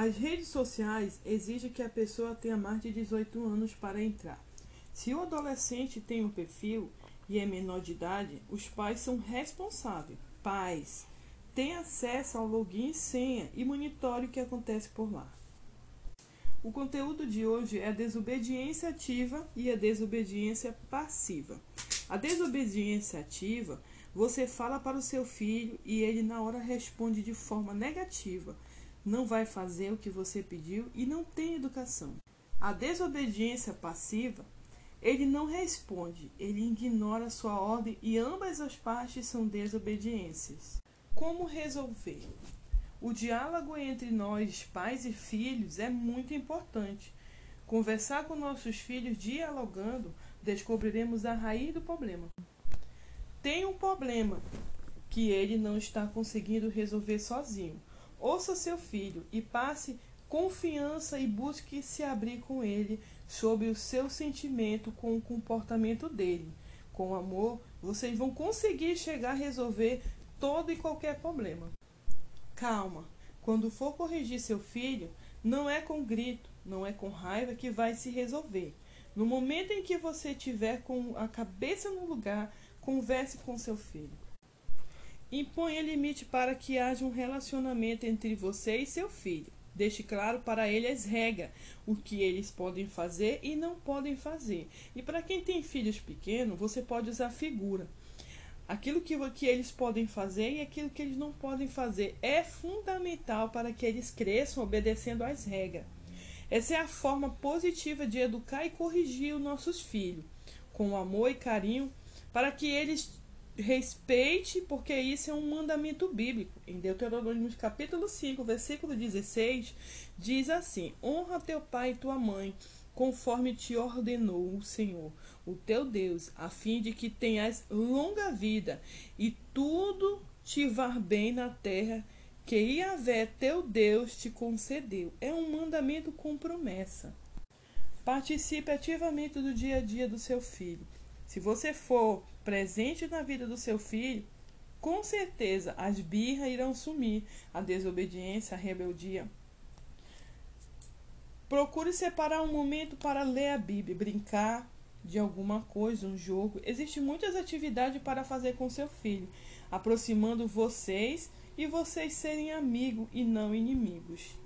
As redes sociais exigem que a pessoa tenha mais de 18 anos para entrar. Se o adolescente tem um perfil e é menor de idade, os pais são responsáveis. Pais, tem acesso ao login e senha e monitore o que acontece por lá. O conteúdo de hoje é a desobediência ativa e a desobediência passiva. A desobediência ativa, você fala para o seu filho e ele na hora responde de forma negativa. Não vai fazer o que você pediu e não tem educação. A desobediência passiva, ele não responde, ele ignora sua ordem e ambas as partes são desobediências. Como resolver? O diálogo entre nós, pais e filhos, é muito importante. Conversar com nossos filhos dialogando, descobriremos a raiz do problema. Tem um problema que ele não está conseguindo resolver sozinho. Ouça seu filho e passe confiança e busque se abrir com ele sobre o seu sentimento com o comportamento dele. Com amor, vocês vão conseguir chegar a resolver todo e qualquer problema. Calma. Quando for corrigir seu filho, não é com grito, não é com raiva que vai se resolver. No momento em que você estiver com a cabeça no lugar, converse com seu filho. Imponha limite para que haja um relacionamento entre você e seu filho. Deixe claro para ele as regras, o que eles podem fazer e não podem fazer. E para quem tem filhos pequenos, você pode usar figura aquilo que, que eles podem fazer e aquilo que eles não podem fazer. É fundamental para que eles cresçam obedecendo às regras. Essa é a forma positiva de educar e corrigir os nossos filhos, com amor e carinho, para que eles respeitem, porque isso é um mandamento bíblico. Em Deuteronômio capítulo 5, versículo 16, diz assim: Honra teu pai e tua mãe, conforme te ordenou o Senhor, o teu Deus, a fim de que tenhas longa vida e tudo te vá bem na terra que Iavé, teu Deus, te concedeu. É um mandamento com promessa. Participe ativamente do dia a dia do seu filho. Se você for presente na vida do seu filho, com certeza as birras irão sumir, a desobediência, a rebeldia Procure separar um momento para ler a Bíblia, brincar de alguma coisa, um jogo. Existem muitas atividades para fazer com seu filho, aproximando vocês e vocês serem amigos e não inimigos.